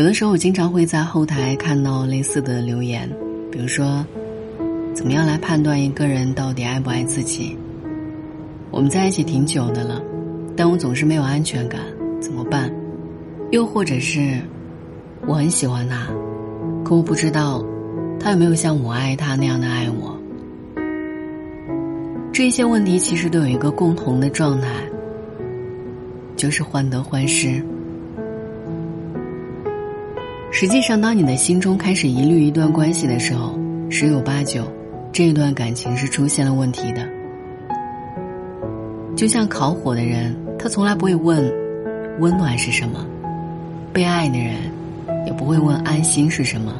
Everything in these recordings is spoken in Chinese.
有的时候，我经常会在后台看到类似的留言，比如说：“怎么样来判断一个人到底爱不爱自己？”我们在一起挺久的了，但我总是没有安全感，怎么办？又或者是，我很喜欢他，可我不知道，他有没有像我爱他那样的爱我。这些问题其实都有一个共同的状态，就是患得患失。实际上，当你的心中开始疑虑一段关系的时候，十有八九，这一段感情是出现了问题的。就像烤火的人，他从来不会问温暖是什么；被爱的人，也不会问安心是什么。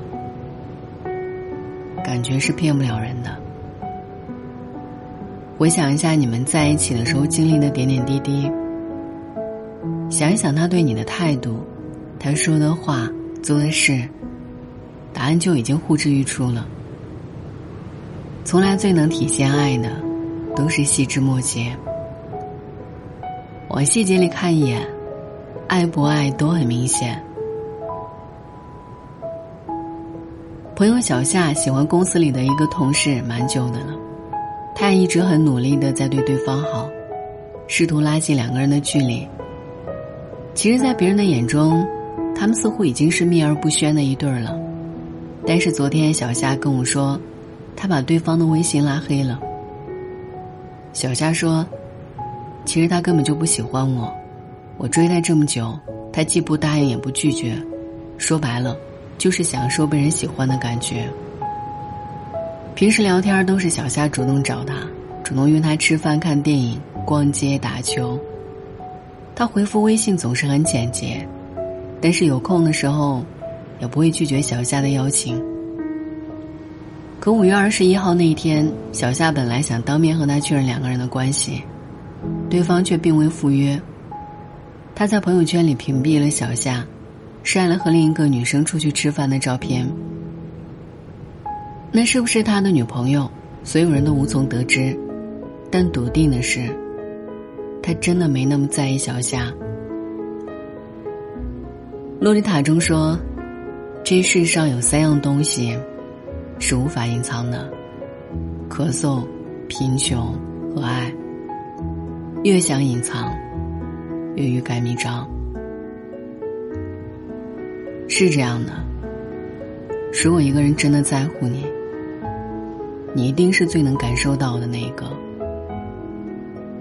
感觉是骗不了人的。回想一下你们在一起的时候经历的点点滴滴，想一想他对你的态度，他说的话。做的事，答案就已经呼之欲出了。从来最能体现爱的，都是细枝末节。往细节里看一眼，爱不爱都很明显。朋友小夏喜欢公司里的一个同事蛮久的了，他也一直很努力的在对对方好，试图拉近两个人的距离。其实，在别人的眼中。他们似乎已经是秘而不宣的一对了，但是昨天小夏跟我说，他把对方的微信拉黑了。小夏说，其实他根本就不喜欢我，我追他这么久，他既不答应也不拒绝，说白了，就是享受被人喜欢的感觉。平时聊天都是小夏主动找他，主动约他吃饭、看电影、逛街、打球。他回复微信总是很简洁。但是有空的时候，也不会拒绝小夏的邀请。可五月二十一号那一天，小夏本来想当面和他确认两个人的关系，对方却并未赴约。他在朋友圈里屏蔽了小夏，晒了和另一个女生出去吃饭的照片。那是不是他的女朋友？所有人都无从得知。但笃定的是，他真的没那么在意小夏。洛丽塔中说：“这世上有三样东西是无法隐藏的：咳嗽、贫穷和爱。越想隐藏，越欲盖弥彰。是这样的。如果一个人真的在乎你，你一定是最能感受到的那一个。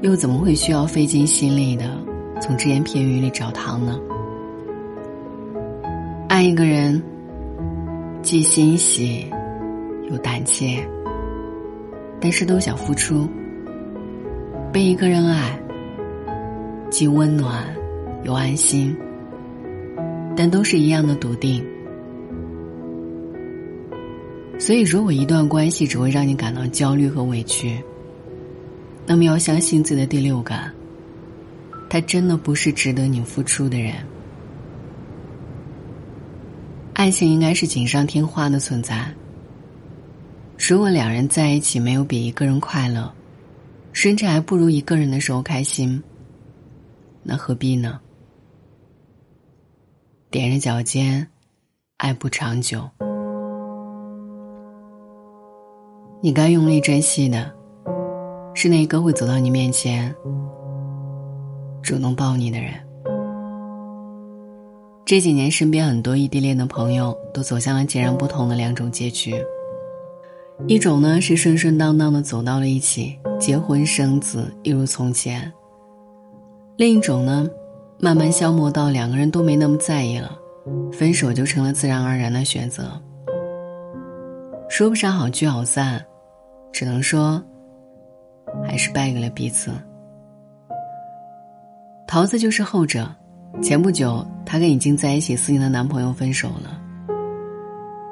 又怎么会需要费尽心力的从只言片语里找糖呢？”爱一个人，既欣喜又胆怯，但是都想付出；被一个人爱，既温暖又安心，但都是一样的笃定。所以，如果一段关系只会让你感到焦虑和委屈，那么要相信自己的第六感，他真的不是值得你付出的人。爱情应该是锦上添花的存在。如果两人在一起没有比一个人快乐，甚至还不如一个人的时候开心，那何必呢？踮着脚尖，爱不长久。你该用力珍惜的，是那个会走到你面前，主动抱你的人。这几年，身边很多异地恋的朋友都走向了截然不同的两种结局。一种呢是顺顺当当的走到了一起，结婚生子，一如从前；另一种呢，慢慢消磨到两个人都没那么在意了，分手就成了自然而然的选择。说不上好聚好散，只能说，还是败给了彼此。桃子就是后者。前不久，她跟已经在一起四年的男朋友分手了。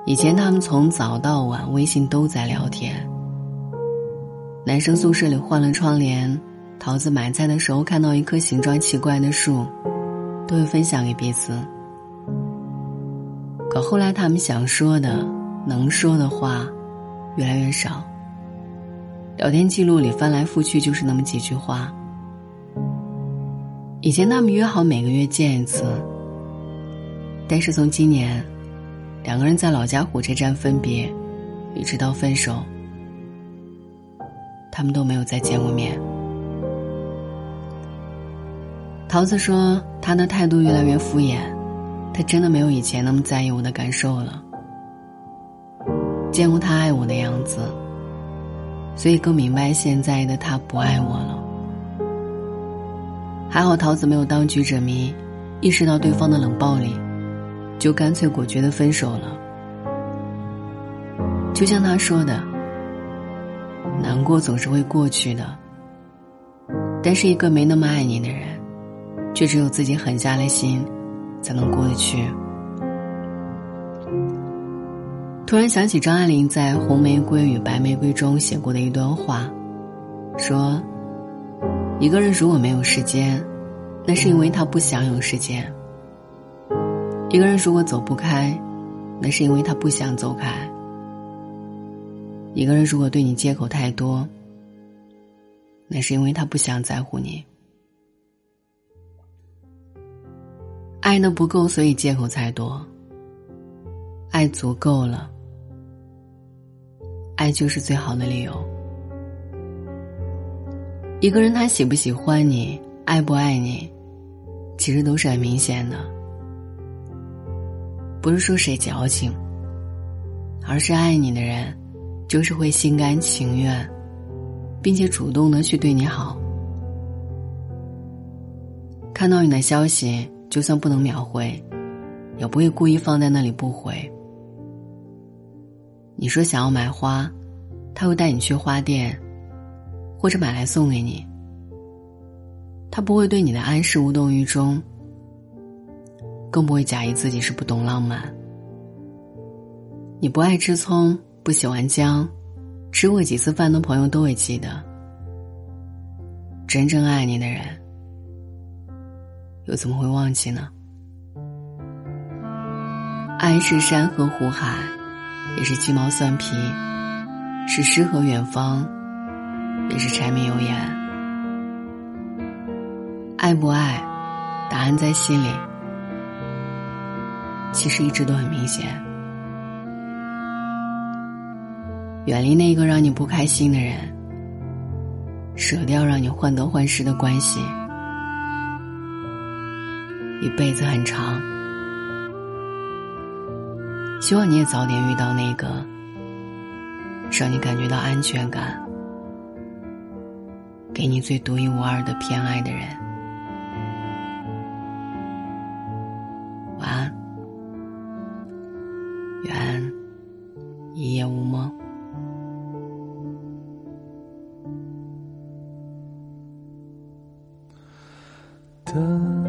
以前他们从早到晚微信都在聊天。男生宿舍里换了窗帘，桃子买菜的时候看到一棵形状奇怪的树，都会分享给彼此。可后来他们想说的、能说的话，越来越少。聊天记录里翻来覆去就是那么几句话。以前他们约好每个月见一次，但是从今年，两个人在老家火车站分别，一直到分手，他们都没有再见过面。桃子说：“他的态度越来越敷衍，他真的没有以前那么在意我的感受了。见过他爱我的样子，所以更明白现在的他不爱我了。还好桃子没有当局者迷，意识到对方的冷暴力，就干脆果决的分手了。就像他说的，难过总是会过去的，但是一个没那么爱你的人。”却只有自己狠下了心，才能过得去。突然想起张爱玲在《红玫瑰与白玫瑰》中写过的一段话，说：“一个人如果没有时间，那是因为他不想有时间；一个人如果走不开，那是因为他不想走开；一个人如果对你借口太多，那是因为他不想在乎你。”爱的不够，所以借口才多。爱足够了，爱就是最好的理由。一个人他喜不喜欢你，爱不爱你，其实都是很明显的。不是说谁矫情，而是爱你的人，就是会心甘情愿，并且主动的去对你好。看到你的消息。就算不能秒回，也不会故意放在那里不回。你说想要买花，他会带你去花店，或者买来送给你。他不会对你的安事无动于衷，更不会假意自己是不懂浪漫。你不爱吃葱，不喜欢姜，吃过几次饭的朋友都会记得。真正爱你的人。又怎么会忘记呢？爱是山河湖海，也是鸡毛蒜皮，是诗和远方，也是柴米油盐。爱不爱，答案在心里。其实一直都很明显。远离那个让你不开心的人，舍掉让你患得患失的关系。一辈子很长，希望你也早点遇到那个让你感觉到安全感、给你最独一无二的偏爱的人。晚安，愿一夜无梦。的。